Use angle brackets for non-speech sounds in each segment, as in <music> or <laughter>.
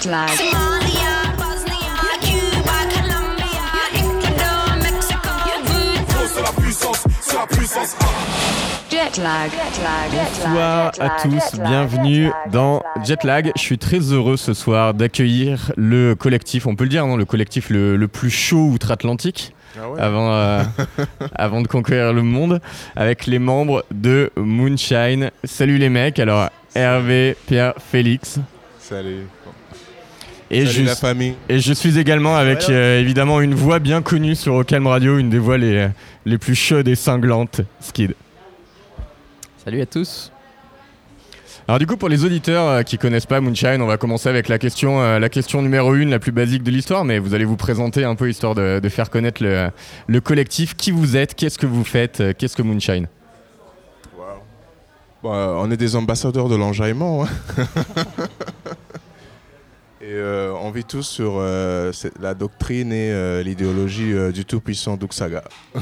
Jet lag. Somalia, Bosnia, Cuba, Colombia, Ecuador, Mexico, Voodoo. C'est la puissance, c'est la puissance. Jet lag. Jet lag. Jet lag. Bonsoir à tous, bienvenue dans jet lag, Jetlag. Je suis très heureux ce soir d'accueillir le collectif, on peut le dire, non, le collectif le, le plus chaud outre-Atlantique avant, euh, <laughs> avant de conquérir le monde, avec les membres de Moonshine. Salut les mecs, alors Hervé, Pierre, Félix. Salut. Et Salut je, la famille. et je suis également avec euh, évidemment une voix bien connue sur Ocalm Radio, une des voix les, les plus chaudes et cinglantes, Skid. Salut à tous. Alors du coup pour les auditeurs euh, qui connaissent pas Moonshine, on va commencer avec la question, euh, la question numéro une, la plus basique de l'histoire, mais vous allez vous présenter un peu histoire de, de faire connaître le, le collectif, qui vous êtes, qu'est-ce que vous faites, euh, qu'est-ce que Moonshine? Bon, euh, on est des ambassadeurs de l'enjaillement. hein. <laughs> et euh, on vit tous sur euh, la doctrine et euh, l'idéologie du tout-puissant Duxaga. <laughs> <laughs>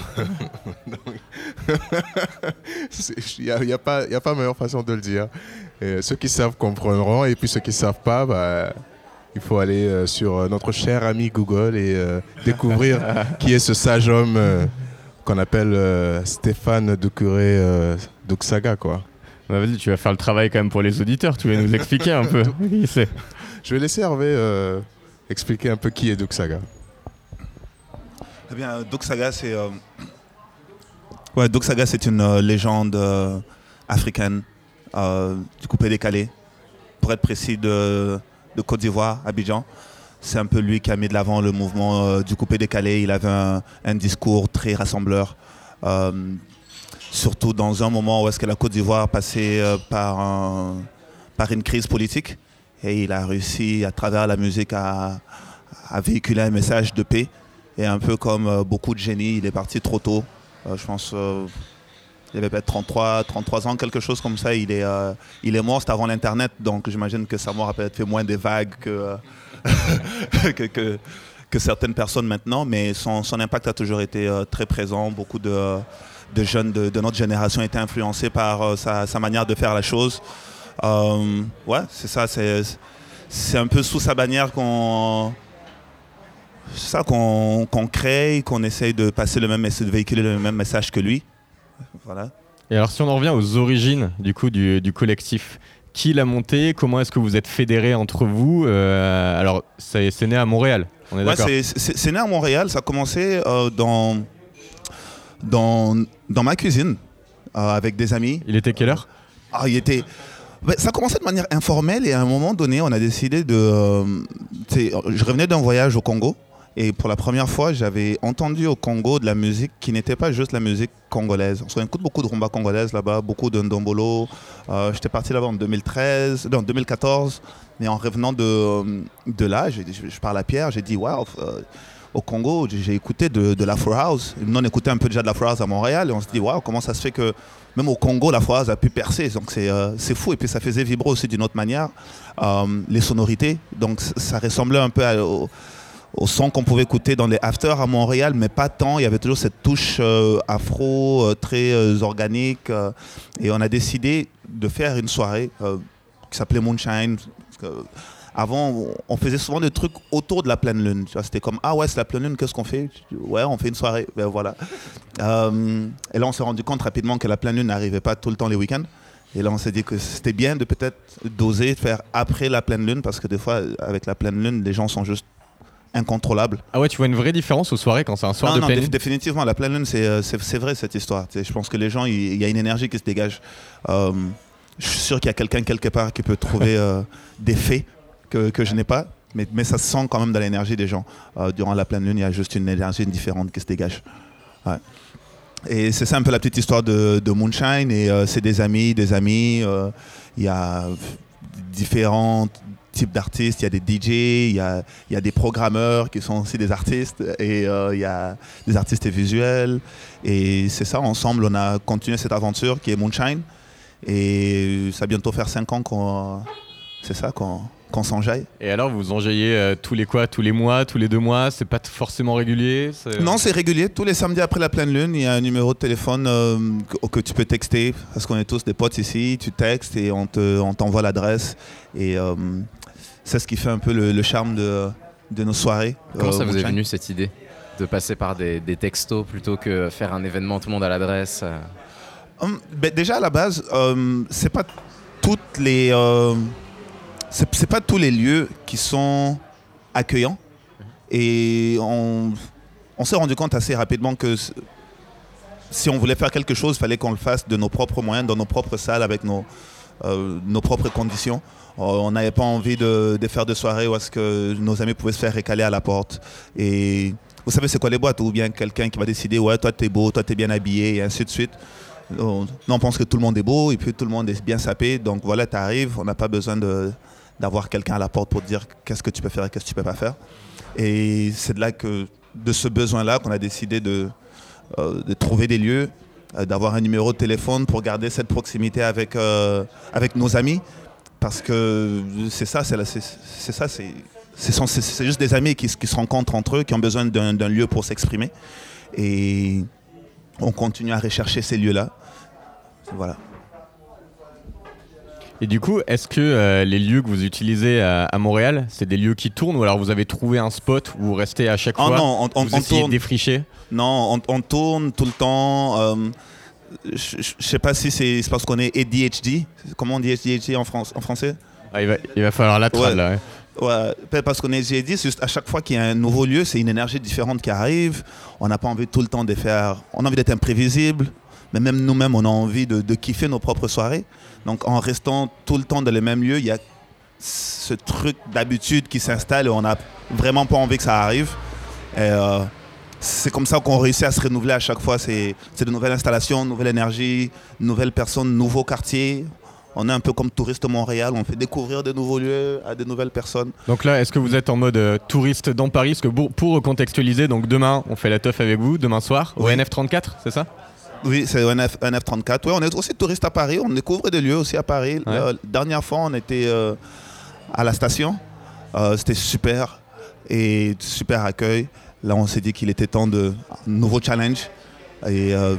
Il n'y a, y a pas y a pas meilleure façon de le dire. Et ceux qui savent comprendront, et puis ceux qui ne savent pas, bah, il faut aller sur notre cher ami Google et découvrir <laughs> qui est ce sage homme qu'on appelle Stéphane Ducuré Duxaga. Quoi. Bah, Vas-y, tu vas faire le travail quand même pour les auditeurs, tu vas nous expliquer un peu. Je vais laisser Hervé euh, expliquer un peu qui est Duxaga. Eh bien, Doxaga, c'est euh, Doxaga, c'est une euh, légende euh, africaine du coupé décalé. Pour être précis, de, Côte d'Ivoire, Abidjan. C'est un peu lui qui a mis de l'avant le mouvement du coupé décalé. Il avait un, discours très rassembleur. surtout dans un moment où est-ce que la Côte d'Ivoire passait par une crise politique. Et il a réussi, à travers la musique, à, véhiculer un message de paix. Et un peu comme euh, beaucoup de génies, il est parti trop tôt. Euh, je pense euh, il avait peut-être 33, 33 ans, quelque chose comme ça. Il est, euh, il est mort, c'était avant l'Internet, donc j'imagine que sa mort a peut-être fait moins des vagues que, <laughs> que, certaines personnes maintenant. Mais son, impact a toujours été très présent. Beaucoup de, jeunes de, notre génération étaient influencés par sa manière de faire la chose. Euh, ouais, c'est ça. C'est, c'est un peu sous sa bannière qu'on ça qu'on qu'on crée, qu'on essaye de passer le même message, de véhiculer le même message que lui. Voilà. Et alors si on en revient aux origines du coup du, du collectif, qui l'a monté? Comment est-ce que vous êtes fédérés entre vous? Euh, Alors c'est né à Montréal, on est Ouais, d'accord? c'est- c'est c'est né à Montréal, ça a commencé euh, dans, dans, dans ma cuisine euh, avec des amis. Il était quelle heure? Ah, il était. Ouais, ça a commencé de manière informelle et à un moment donné, on a décidé de. euh, je revenais d'un voyage au Congo et pour la première fois, j'avais entendu au Congo de la musique qui n'était pas juste la musique congolaise. On écoute beaucoup de rumba congolaise là-bas, beaucoup de ndombolo. Euh, J'étais parti là-bas en 2013, non, 2014. Mais en revenant de, de là, j'ai- je, je parle à Pierre, j'ai dit waouh. Au Congo, j'ai écouté de, de l'Afro House. Nous, on écoutait un peu déjà de l'Afro House à Montréal et on se dit, waouh, comment ça se fait que même au Congo, l'Afro House a pu percer? Donc c'est euh, fou. Et puis ça faisait vibrer aussi d'une autre manière euh, les sonorités. Donc ça ressemblait un peu au, son qu'on pouvait écouter dans les afters à Montréal, mais pas tant. Il y avait toujours cette touche euh, afro euh, très organique. et on a décidé de faire une soirée qui s'appelait Moonshine. Avant, on- faisait souvent des trucs autour de la pleine lune. C'était comme, ah ouais, c'est la pleine lune, qu'est-ce qu'on fait? Ouais, on fait une soirée. Ben voilà. Euh, et là, on s'est rendu compte rapidement que la pleine lune n'arrivait pas tout le temps les week-ends. Et là, on s'est dit que c'était bien de peut-être d'oser faire après la pleine lune, parce que des fois, avec la pleine lune, les gens sont juste incontrôlables. Ah ouais, tu vois une vraie différence aux soirées quand c'est un soir non, de non, pleine lune? définitivement, la pleine lune, c'est euh, vrai cette histoire. Je pense que les gens, il il y, a une énergie qui se dégage. Euh, je suis sûr qu'il y a quelqu'un quelque part qui peut trouver <laughs> euh, des faits que, je n'ai pas, mais, mais ça se sent quand même dans l'énergie des gens. Euh, durant la pleine lune, il y a juste une énergie différente qui se dégage. Et c'est ça un peu la petite histoire de, Moonshine. Et euh, c'est des amis, des amis. euh, Il y a différents types d'artistes. Il y a des DJ, il y a, y a des programmeurs qui sont aussi des artistes. Et il y a des artistes visuels. Et c'est ça, ensemble, on a continué cette aventure qui est Moonshine. Et ça va bientôt faire 5 ans qu'on c'est ça qu'on qu'on s'enjaille. Et alors, vous enjaillez euh, tous les quoi Tous les mois, tous les deux mois C'est pas forcément régulier Non, c'est régulier. Tous les samedis après la pleine lune, il y a un numéro de téléphone euh, que, que tu peux texter. Parce qu'on est tous des potes ici. Tu textes et on te- on t'envoie l'adresse. Et euh, c'est ce qui fait un peu le, le charme de, de nos soirées. Comment euh, ça vous est venu cette idée de passer par des, des textos plutôt que faire un événement tout le monde à l'adresse euh Hum, ben, déjà à la base, euh, c'est pas toutes les, euh, c'est pas tous les lieux qui sont accueillants. Et on, s'est rendu compte assez rapidement que si on voulait faire quelque chose, il fallait qu'on le fasse de nos propres moyens, dans nos propres salles, avec nos, euh, nos propres conditions. Euh, on n'avait pas envie de, faire de soirées où est-ce que nos amis pouvaient se faire récaler à la porte. Et vous savez c'est quoi les boîtes? Ou bien quelqu'un qui va décider, ouais, toi t'es beau, toi t'es bien habillé, et ainsi de suite. Nous, on pense que tout le monde est beau et puis tout le monde est bien sapé. Donc voilà, tu arrives, on n'a pas besoin de- d'avoir quelqu'un à la porte pour dire qu'est-ce que tu peux faire et qu'est-ce que tu peux pas faire. Et c'est de là que, de ce besoin-là, qu'on a décidé de, euh, trouver des lieux, euh, d'avoir un numéro de téléphone pour garder cette proximité avec, euh, nos amis. Parce que c'est ça, c'est ça, c'est c'est juste des amis qui, se- qui se rencontrent entre eux, qui ont besoin d'un lieu pour s'exprimer. Et on continue à rechercher ces lieux-là. Voilà. Et du coup, est-ce que euh, les lieux que vous utilisez à, à Montréal, c'est des lieux qui tournent ou alors vous avez trouvé un spot où vous restez à chaque Oh fois non, on, on- Vous on essayez de tourne. défricher? Non, on, on tourne tout le temps. euh, je sais pas si c'est parce qu'on est ADHD. Comment on dit ADHD en, France, en français? Ah, il, va, il va falloir la Ouais. là. ouais. Parce qu'on est ADHD, c'est juste à chaque fois qu'il y a un nouveau lieu, c'est une énergie différente qui arrive. On n'a pas envie tout le temps de faire. On a envie d'être imprévisible. Mais même nous-mêmes, on a envie de, de kiffer nos propres soirées. Donc en restant tout le temps dans les mêmes lieux, il y a ce truc d'habitude qui s'installe et on n'a vraiment pas envie que ça arrive. Et, euh, c'est comme ça qu'on réussit à se renouveler à chaque fois. C'est de nouvelles installations, nouvelle énergie, nouvelles personnes, nouveaux quartiers. On est un peu comme touriste Montréal, on fait découvrir de nouveaux lieux à de nouvelles personnes. Donc là, est-ce que vous êtes en mode euh, touriste dans Paris? Parce que pour, pour recontextualiser, donc demain, on fait la teuf avec vous, demain soir, au Oui. NF34, c'est ça? Oui, c'est un, F, un F34. Oui, on est aussi touriste à Paris, on découvre des lieux aussi à Paris. Ouais. La dernière fois, on était euh, à la station. Euh, C'était super et super accueil. Là, on s'est dit qu'il était temps de nouveau challenge. Et euh,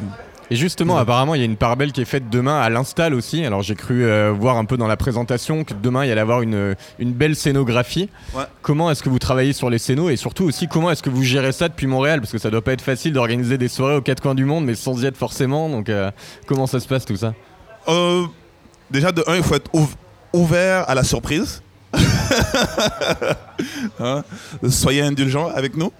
Et justement, Ouais. apparemment, il y a une part belle qui est faite demain à l'install aussi. Alors j'ai cru euh, voir un peu dans la présentation que demain il y allait avoir une, une belle scénographie. Ouais. Comment est-ce que vous travaillez sur les scénos et surtout aussi comment est-ce que vous gérez ça depuis Montréal? Parce que ça doit pas être facile d'organiser des soirées aux quatre coins du monde, mais sans y être forcément. Donc euh, comment ça se passe tout ça? Euh, déjà, de un, il faut être ouv- ouvert à la surprise. <laughs> Hein, Soyez indulgents avec nous.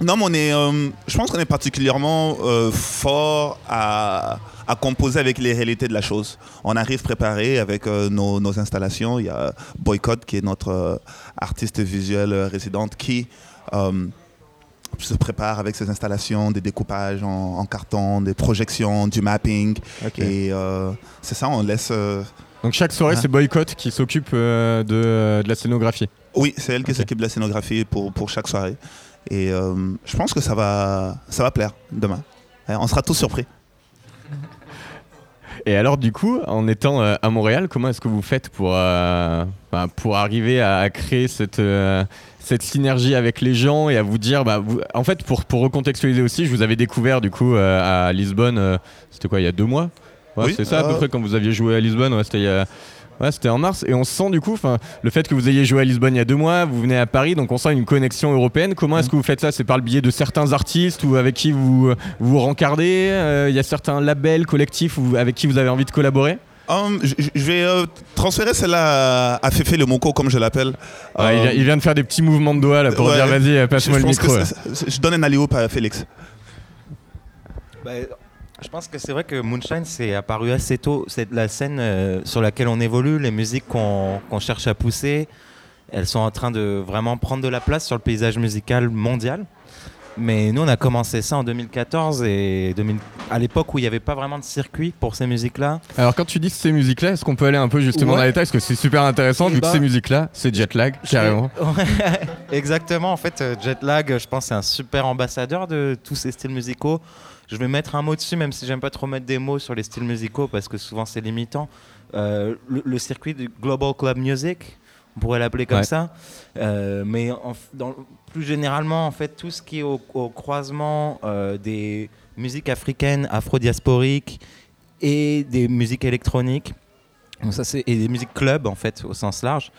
Non, mais on est, euh, je pense qu'on est particulièrement euh, fort à, à composer avec les réalités de la chose. On arrive préparé avec euh, nos, nos installations. Il y a Boycott qui est notre artiste visuel résidente qui se prépare avec ses installations, des découpages en, en carton, des projections, du mapping. Et c'est ça, on laisse. Donc chaque soirée, Ah. c'est Boycott qui s'occupe de, de la scénographie. Oui, c'est elle qui s'occupe de la scénographie pour, pour chaque soirée. Et euh, je pense que ça va, ça va plaire demain. On sera tous surpris. Et alors, du coup, en étant euh, à Montréal, comment est-ce que vous faites pour, euh, bah, pour arriver à, à créer cette, euh, cette synergie avec les gens et à vous dire, bah, vous- en fait, pour, pour recontextualiser aussi, je vous avais découvert du coup à Lisbonne, c'était quoi, il y a deux mois? Ouais, Oui, c'est ça à peu près quand vous aviez joué à Lisbonne, ouais, c'était il y a- Ouais, c'était en mars et on sent du coup, le fait que vous ayez joué à Lisbonne il y a deux mois, vous venez à Paris, donc on sent une connexion européenne. Comment est-ce que vous faites ça? C'est par le biais de certains artistes ou avec qui vous vous, vous rencardez? Euh, Il y a certains labels, collectifs ou avec qui vous avez envie de collaborer? Hum, je vais euh, transférer celle-là à Fefe le Moko, comme je l'appelle. Ouais, il, Euh, vient, il vient de faire des petits mouvements de doigts là pour ouais. dire vas-y, euh, passe-moi le micro. je donne un alley à Félix. Bah, je pense que c'est vrai que Moonshine c'est apparu assez tôt. C'est la scène euh, sur laquelle on évolue, les musiques qu'on qu'on cherche à pousser, elles sont en train de vraiment prendre de la place sur le paysage musical mondial. Mais nous, on a commencé ça en 2014 et 2000 à l'époque où il n'y avait pas vraiment de circuit pour ces musiques-là. Alors quand tu dis ces musiques-là, est-ce qu'on peut aller un peu justement Ouais. dans les détails? Parce que c'est super intéressant vu que Bah. ces musiques-là, c'est Jetlag, carrément. <laughs> Exactement. En fait, euh, Jetlag, je pense, c'est un super ambassadeur de tous ces styles musicaux. Je vais mettre un mot dessus, même si j'aime pas trop mettre des mots sur les styles musicaux parce que souvent c'est limitant. Euh, le, le circuit du Global Club Music, on pourrait l'appeler comme Ouais. ça. Euh, mais en f- dans- plus généralement, en fait, tout ce qui est au, au croisement euh, des musiques africaines, afro-diasporiques et des musiques électroniques. Donc ça, c'est et des musiques club en fait au sens large.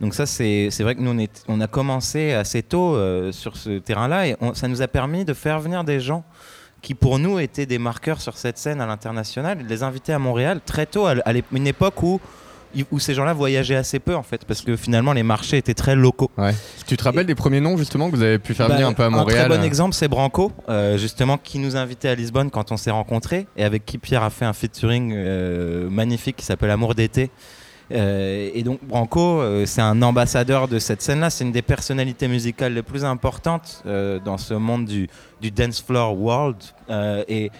Donc ça, c'est c'est vrai que nous on, est- on a commencé assez tôt euh, sur ce terrain-là et on- ça nous a permis de faire venir des gens qui pour nous étaient des marqueurs sur cette scène à l'international, les inviter à Montréal très tôt, à, une époque où où ces gens-là voyageaient assez peu en fait, parce que finalement les marchés étaient très locaux. Ouais. Tu te rappelles des premiers noms justement que vous avez pu faire Bah, venir un peu à Montréal très bon euh, exemple, c'est Branco, euh, justement, qui nous a invités à Lisbonne quand on s'est rencontrés et avec qui Pierre a fait un featuring euh, magnifique qui s'appelle Amour d'été. Euh, et donc Branco, euh, c'est un ambassadeur de cette scène-là. C'est une des personnalités musicales les plus importantes euh, dans ce monde du, dance floor world. Et,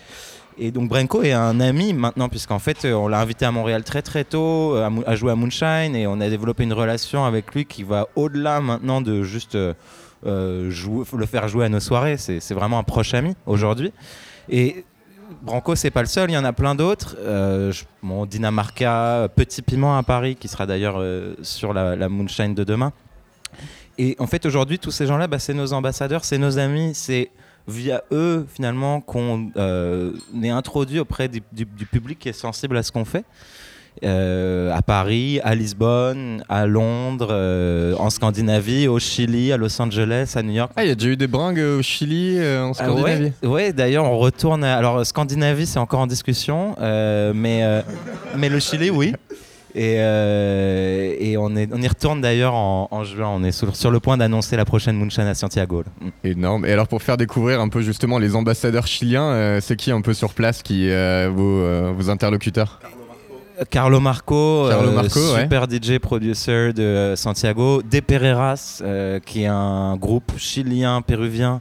donc Branco est un ami maintenant, puisqu'en fait, on l'a invité à Montréal très très tôt à, jouer à Moonshine et on a développé une relation avec lui qui va au-delà maintenant de juste le faire jouer à nos soirées. C'est vraiment un proche ami aujourd'hui. Et Branco, c'est pas le seul, il y en a plein d'autres. Euh, bon, Dinamarca, Petit Piment à Paris, qui sera d'ailleurs euh, sur la, Moonshine de demain. Et en fait, aujourd'hui, tous ces gens-là, bah, c'est nos ambassadeurs, c'est nos amis, c'est via eux, finalement, qu'on euh, est introduit auprès du- du public qui est sensible à ce qu'on fait. Euh, à Paris, à Lisbonne, à Londres, euh, en Scandinavie, au Chili, à Los Angeles, à New York. Ah, il y a déjà eu des bringues au Chili, euh, en Ah Scandinavie. ouais, d'ailleurs, on retourne. à- Alors, Scandinavie, c'est encore en discussion, mais, mais le Chili, oui. Et, et on, est, on y retourne d'ailleurs en, en juin. On est sur, sur le point d'annoncer la prochaine Moonshine à Santiago. là. Mm. Énorme. Et alors pour faire découvrir un peu justement les ambassadeurs chiliens, c'est qui un peu sur place qui vos, vos interlocuteurs? Carlo Marco, Carlo euh, ouais. super DJ producer de euh, Santiago. De Pereiras, euh, qui est un groupe chilien, péruvien,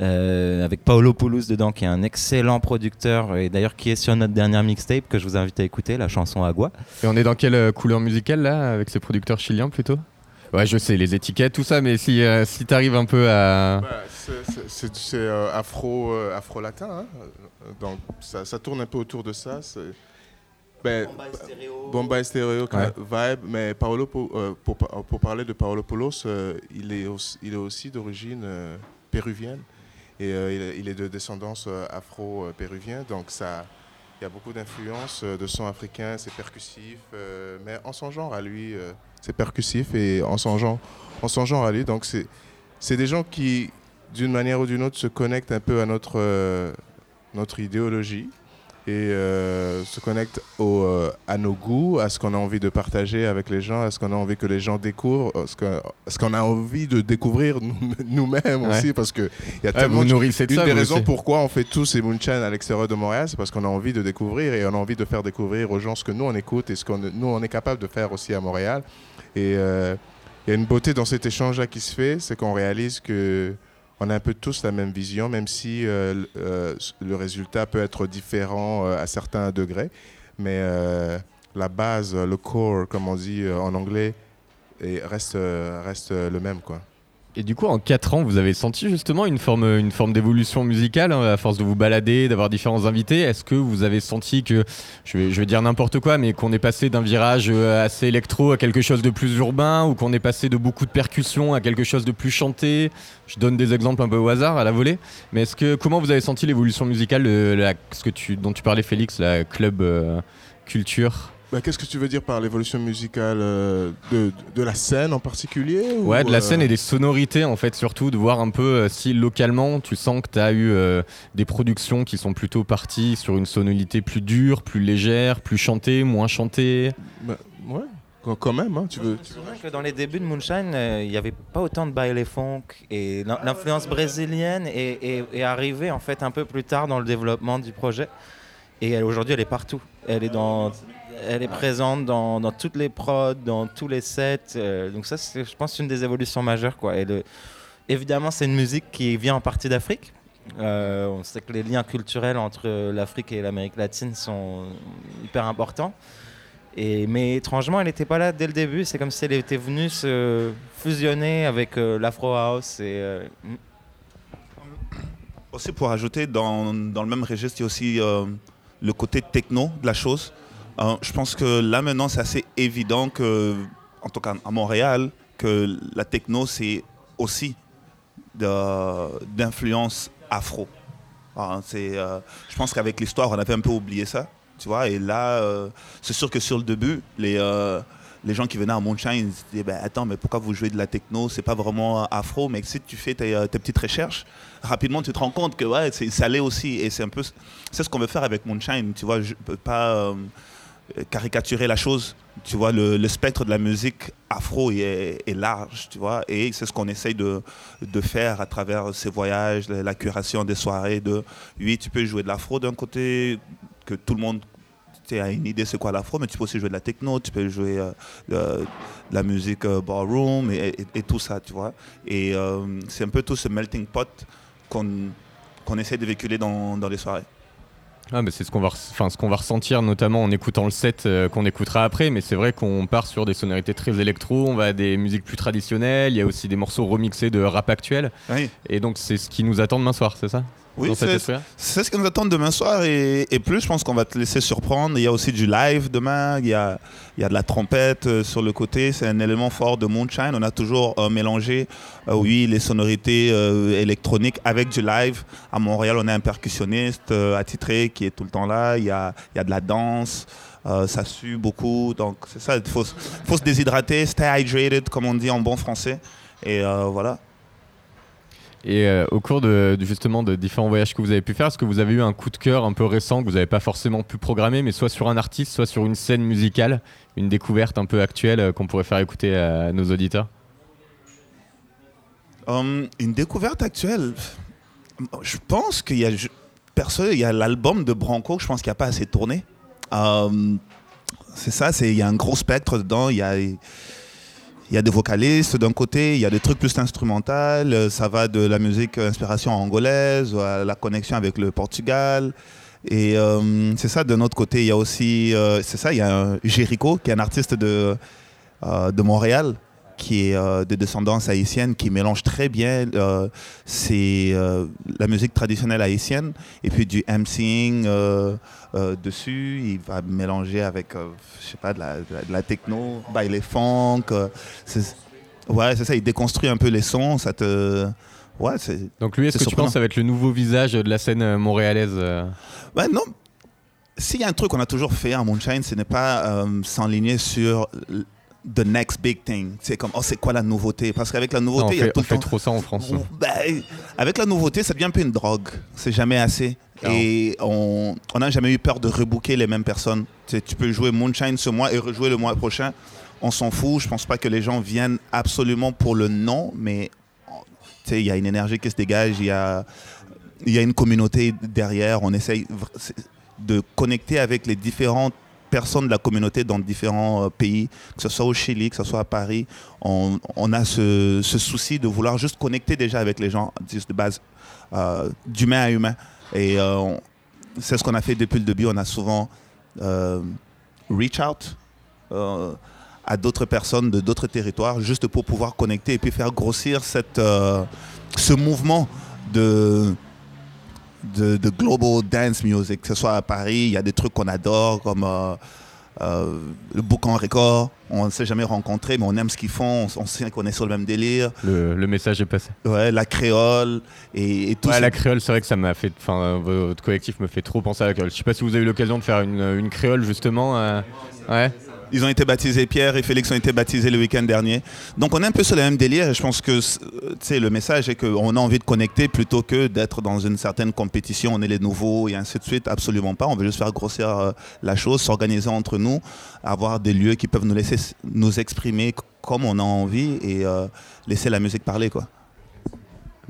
euh, avec Paolo Poulos dedans, qui est un excellent producteur et d'ailleurs qui est sur notre dernière mixtape que je vous invite à écouter, la chanson Agua. Et on est dans quelle couleur musicale là, avec ces producteurs chiliens plutôt? Ouais, je sais, les étiquettes, tout ça, mais si, euh, si t'arrives un peu à. Bah, c'est- euh, afro, euh, afro-latin, hein. donc ça, ça tourne un peu autour de ça. Ben, Bombay Stereo Ouais. vibe, mais Paolo, euh, pour, pour parler de Paolo Polos, euh, il, est aussi, il est aussi d'origine euh, péruvienne. Et euh, il, est- de descendance afro-péruvienne, donc ça, il y a beaucoup d'influences de son africain, c'est percussif, euh, mais en son genre à lui, euh, c'est percussif et en son genre, en son genre à lui, donc c'est c'est des gens qui, d'une manière ou d'une autre, se connectent un peu à notre, notre idéologie et euh, se connectent au, euh, à nos goûts, à ce qu'on a envie de partager avec les gens, à ce qu'on a envie que les gens découvrent, à ce que- qu'on a envie de découvrir nous- <laughs> nous-mêmes Ouais. aussi, parce qu'il y a Ouais, tellement de une ça. des raisons aussi. pourquoi on fait tous ces moonshine à l'extérieur de Montréal, c'est parce qu'on a envie de découvrir et on a envie de faire découvrir aux gens ce que nous on écoute et ce que nous on est capable de faire aussi à Montréal. Et euh, il y a une beauté dans cet échange-là qui se fait, c'est qu'on réalise que on a un peu tous la même vision, même si euh, euh, le résultat peut être différent euh, à certains degrés. Mais la base, le core, comme on dit en anglais, reste, reste le même. Quoi. Et du coup, en 4 ans, vous avez senti justement une forme, une forme d'évolution musicale hein, à force de vous balader, d'avoir différents invités. Est-ce que vous avez senti que, je vais, dire n'importe quoi, mais qu'on est passé d'un virage euh, assez électro à quelque chose de plus urbain, ou qu'on est passé de beaucoup de percussions à quelque chose de plus chanté? Je donne des exemples un peu au hasard, à la volée. Mais est-ce que comment vous avez senti l'évolution musicale, la- ce que tu, dont tu parlais, Félix, la club euh, culture? Bah, Qu'est-ce que tu veux dire par l'évolution musicale euh, de, de la scène en particulier ou, Ouais, de la euh, scène et des sonorités en fait, surtout de voir un peu euh, si localement tu sens que tu as eu euh, des productions qui sont plutôt parties sur une sonorité plus dure, plus légère, plus chantée, moins chantée. bah, ouais, quand, quand même. hein, tu veux, tu que dans les débuts de Moonshine, euh, il n'y avait pas autant de baile funk et l'in- l'influence brésilienne est, est- est arrivée en fait un peu plus tard dans le développement du projet. Et aujourd'hui, elle est partout. Elle est dans, elle est présente dans, dans toutes les prods, dans tous les sets. euh, donc ça, c'est, je pense, une des évolutions majeures, quoi. Et le- évidemment, c'est une musique qui vient en partie d'Afrique. Euh, on sait que les liens culturels entre l'Afrique et l'Amérique latine sont hyper importants. Et, mais étrangement, elle n'était pas là dès le début. C'est comme si elle était venue se fusionner avec euh, l'Afro House. Et, euh, mm. Aussi pour ajouter, dans, dans le même registre, il y a aussi euh, le côté techno de la chose. Euh, je pense que là maintenant, c'est assez évident que, en tout cas à Montréal, que la techno, c'est aussi d'influence afro. Ah, c'est, euh, je pense qu'avec l'histoire, on avait un peu oublié ça. tu vois. Et là, euh, c'est sûr que sur le début, les, les gens qui venaient à Moonshine, ils disaient, ben, attends, mais pourquoi vous jouez de la techno? C'est pas vraiment afro, mais si tu fais tes, tes petites recherches, rapidement, tu te rends compte que ouais, c'est salé aussi. Et c'est un peu, ce qu'on veut faire avec Moonshine, tu vois. Pas caricaturer la chose. Tu vois, le, spectre de la musique afro est, large, tu vois. Et c'est ce qu'on essaye de, faire à travers ces voyages, la, curation des soirées. De, oui, tu peux jouer de l'afro d'un côté, que tout le monde a une idée c'est quoi l'afro, mais tu peux aussi jouer de la techno, tu peux jouer euh, de, la musique euh, ballroom et, tout ça, tu vois. Et euh, c'est un peu tout ce melting pot qu'on qu'on essaie de véhiculer dans les soirées. Ah, mais c'est ce qu'on va, enfin, ce qu'on va ressentir notamment en écoutant le set euh, qu'on écoutera après. Mais c'est vrai qu'on part sur des sonorités très électro, on va à des musiques plus traditionnelles. Il y a aussi des morceaux remixés de rap actuel. Oui. Et donc c'est ce qui nous attend demain soir, c'est ça? Oui, c'est ce qui nous attend demain soir et, et plus, je pense qu'on va te laisser surprendre. Il y a aussi du live demain, il y a, il y a de la trompette euh, sur le côté, c'est un élément fort de Moonshine. On a toujours euh, mélangé, euh, oui, les sonorités euh, électroniques avec du live. À Montréal, on a un percussionniste attitré qui est tout le temps là, il y a, il y a de la danse. euh, ça sue beaucoup, donc c'est ça, il faut, se- faut se déshydrater, stay hydrated, comme on dit en bon français. Et euh, voilà. Et euh, au cours de, justement de différents voyages que vous avez pu faire, est-ce que vous avez eu un coup de cœur un peu récent que vous n'avez pas forcément pu programmer, mais soit sur un artiste, soit sur une scène musicale, une découverte un peu actuelle euh, qu'on pourrait faire écouter à nos auditeurs? Hum, une découverte actuelle? Je pense qu'il y a, perso, il y a l'album de Branco, que je pense qu'il n'y a pas assez tourné. Hum, c'est ça, il y a un gros spectre dedans. Il y a des vocalistes d'un côté, il y a des trucs plus instrumentales. euh, Ça va de la musique euh, inspiration angolaise à la connexion avec le Portugal. Et hum, c'est ça, d'un autre côté, il y a aussi, euh, c'est ça, il y a un Jericho, qui est un artiste euh, de Montréal, qui est euh, de descendance haïtienne, qui mélange très bien euh, euh, la musique traditionnelle haïtienne et puis du MCing euh, dessus. Il va mélanger avec, je sais pas, de la, de la, techno, baile funk. ouais, c'est ça. Il déconstruit un peu les sons. Ça te, ouais. Donc lui, est-ce que tu surprenant. penses que ça va être le nouveau visage de la scène montréalaise Ouais, non. S'il y a un truc qu'on a toujours fait à Moonshine, ce n'est pas euh, s'enligner sur the next big thing. C'est comme, oh, c'est quoi la nouveauté? Parce qu'avec la nouveauté, il y a fait, tout on le fait temps. trop ça en France. Ben, avec la nouveauté, ça devient un peu une drogue. C'est jamais assez. Non. Et on n'a jamais eu peur de rebooker les mêmes personnes. Tu, sais, tu peux jouer Moonshine ce mois et rejouer le mois prochain. On s'en fout. Je pense pas que les gens viennent absolument pour le nom, mais tu sais, il y a une énergie qui se dégage. Il y a, il y a une communauté derrière. On essaye de connecter avec les différentes personnes de la communauté dans différents euh, pays, que ce soit au Chili, que ce soit à Paris. On, a ce, souci de vouloir juste connecter déjà avec les gens, juste de base, euh, d'humain à humain. Et euh, c'est ce qu'on a fait depuis le début. On a souvent reach out à d'autres personnes de d'autres territoires juste pour pouvoir connecter et puis faire grossir cette, ce mouvement de, de, de global dance music, que ce soit à Paris, il y a des trucs qu'on adore comme euh, euh, le Boucan Record. On ne s'est jamais rencontré, mais on aime ce qu'ils font. On, on sait qu'on est sur le même délire. Le, le message est passé. Ouais, la créole et, et tout Ouais, ça. la créole, c'est vrai que ça m'a fait. Enfin, votre collectif me fait trop penser à la créole. Je sais pas si vous avez eu l'occasion de faire une, une créole justement. euh, Ouais. Ils ont été baptisés, Pierre et Félix ont été baptisés le week-end dernier. Donc on est un peu sur le même délire je pense que euh, le message est qu'on a envie de connecter plutôt que d'être dans une certaine compétition, on est les nouveaux et ainsi de suite. Absolument pas. On veut juste faire grossir euh, la chose, s'organiser entre nous, avoir des lieux qui peuvent nous laisser nous exprimer comme on a envie et euh, laisser la musique parler. quoi.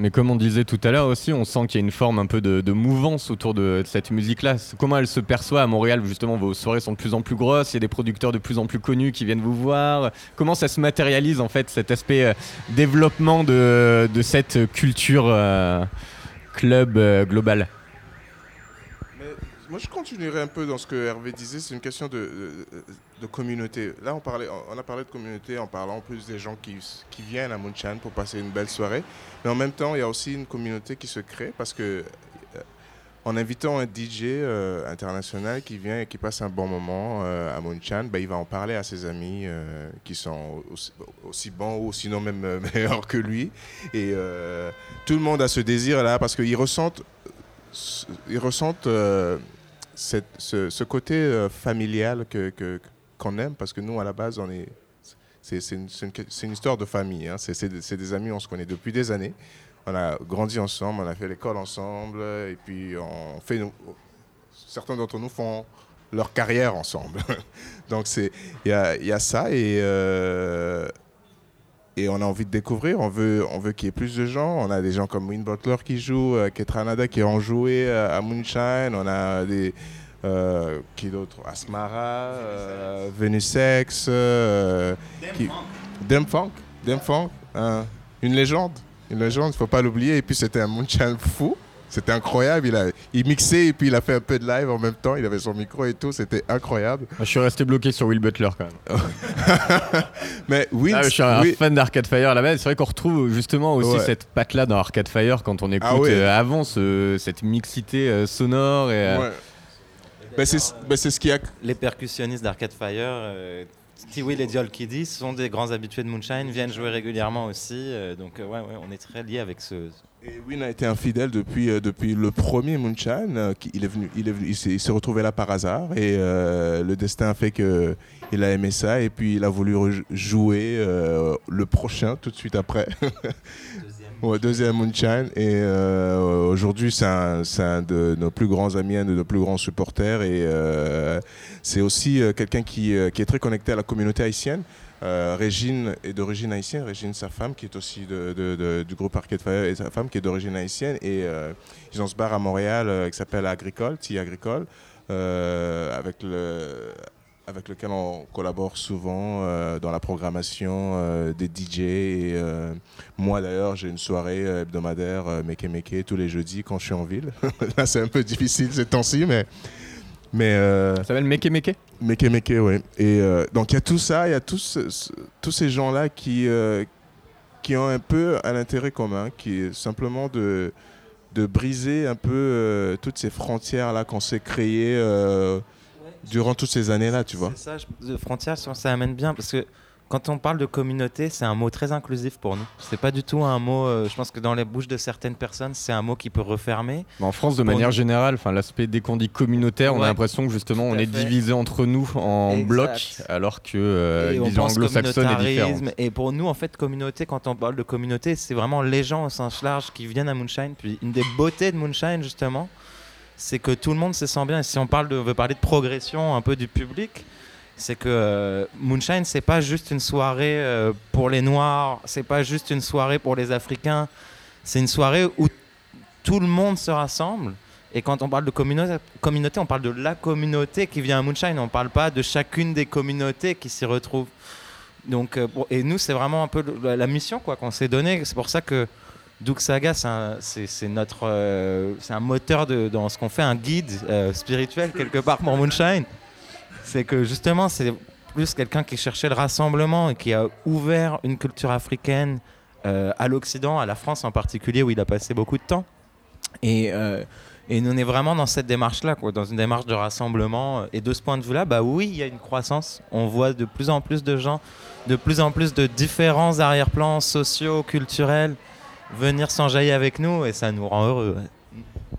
Mais comme on disait tout à l'heure aussi, on sent qu'il y a une forme un peu de, mouvance autour de cette musique-là. Comment elle se perçoit à Montréal Justement, vos soirées sont de plus en plus grosses, il y a des producteurs de plus en plus connus qui viennent vous voir. Comment ça se matérialise en fait cet aspect euh, développement de, cette culture euh, club euh, global Mais moi, je continuerai un peu dans ce que Hervé disait. C'est une question de, communauté. Là, on, a parlé de communauté en parlant en plus des gens qui, viennent à Moonshine pour passer une belle soirée. Mais en même temps, il y a aussi une communauté qui se crée parce que euh, en invitant un DJ euh, international qui vient et qui passe un bon moment euh, à Moonshine, ben, il va en parler à ses amis qui sont aussi, bons ou sinon même <laughs> meilleurs que lui. Et tout le monde a ce désir-là parce qu'ils ressentent, ils ressentent ce, côté euh, familial que que- qu'on aime, parce que nous, à la base, on est. C'est une, une- une histoire de famille. hein. C'est des, amis, on se connaît depuis des années. On a grandi ensemble, on a fait l'école ensemble, et puis on fait. certains d'entre nous font leur carrière ensemble. <laughs> Donc il y a, y a ça et euh, et on a envie de découvrir. On veut on veut qu'il y ait plus de gens. On a des gens comme Win Butler qui jouent, euh, Ketranada qui ont joué euh, à Moonshine. On a des euh, qui d'autre? Asmara, Venusex, euh, Dem Funk, Dem Funk, hein, une légende, une légende. Il faut pas l'oublier. Et puis c'était un Moonshine fou. C'était incroyable. Il, a, il mixait et puis il a fait un peu de live en même temps. Il avait son micro et tout. C'était incroyable. Moi, je suis resté bloqué sur Will Butler quand même. <laughs> Mais Win, Ah, je suis un oui, fan d'Arcade Fire là-bas. C'est vrai qu'on retrouve justement aussi Ouais. cette patte-là dans Arcade Fire quand on écoute Ah ouais. euh, avant ce- cette mixité euh, sonore. Et, euh, ouais. Ben, c'est ben, c'est ce qui a. Les percussionnistes d'Arcade Fire, euh, T-Will et Diol Kiddy, sont des grands habitués de Moonshine, viennent jouer régulièrement aussi. euh, donc, euh, ouais, ouais, on est très liés avec ce. Et Win a été infidèle depuis, euh, depuis le premier Moonshine. euh, qui- il est venu, il est venu, il s'est, il s'est retrouvé là par hasard et euh, le destin a fait que il a aimé ça et puis il a voulu jouer euh, le prochain tout de suite après. <laughs> Ouais, deuxième Moonshine. Et euh, aujourd'hui c'est un, de nos plus grands amis, un de nos plus grands supporters. Et euh, c'est aussi euh, quelqu'un qui, est très connecté à la communauté haïtienne. Régine est d'origine haïtienne, Régine sa femme qui est aussi du groupe Arcade Fire et sa femme qui est d'origine haïtienne. Et ils ont ce bar à Montréal qui s'appelle Agricole, Tea Agricole, avec le avec lequel on collabore souvent euh, dans la programmation euh, des DJ. Et, euh, moi d'ailleurs, j'ai une soirée hebdomadaire Meke Meke tous les jeudis quand je suis en ville. <laughs> Là, c'est un peu difficile ces temps-ci, mais mais Ça s'appelle Meke Meke Meke Meke, oui. Et donc il y a tout ça, il y a tous, tous ces gens-là qui, qui ont un peu un intérêt commun, qui est simplement de, de briser un peu toutes ces frontières-là qu'on s'est créées durant toutes ces années-là, tu vois. Ça, je- de frontières, ça, ça amène bien parce que quand on parle de communauté, c'est un mot très inclusif pour nous. C'est pas du tout un mot, euh, je pense que dans les bouches de certaines personnes, c'est un mot qui peut refermer. Mais En France, de Pour manière nous- générale, enfin l'aspect dès qu'on dit communautaire, on a l'impression que justement tout on est divisé entre nous en Exact. blocs, alors que euh, on vision anglo-saxonne est différente. Et pour nous, en fait, communauté, quand on parle de communauté, c'est vraiment les gens au sens large qui viennent à Moonshine. Puis une des beautés de Moonshine, justement, c'est que tout le monde se sent bien. Et si on parle de, veut parler de progression un peu du public, c'est que euh, Moonshine, c'est pas juste une soirée euh, pour les Noirs, c'est pas juste une soirée pour les Africains. C'est une soirée où tout le monde se rassemble. Et quand on parle de communauté, on parle de la communauté qui vient à Moonshine. On ne parle pas de chacune des communautés qui s'y retrouvent. Donc, euh, et nous, c'est vraiment un peu la mission quoi qu'on s'est donnée. C'est pour ça que Doug Saga, c'est un- euh, moteur dans ce qu'on fait, un guide euh, spirituel quelque part pour Moonshine. C'est que justement, c'est plus quelqu'un qui cherchait le rassemblement et qui a ouvert une culture africaine euh, à l'Occident, à la France en particulier, où il a passé beaucoup de temps. Et, et nous, on est vraiment dans cette démarche-là, dans une démarche de rassemblement. Et de ce point de vue-là, bah oui, il y a une croissance. On voit de plus en plus de gens, de plus en plus de différents arrière-plans sociaux, culturels, venir s'enjailler avec nous, et ça nous rend heureux.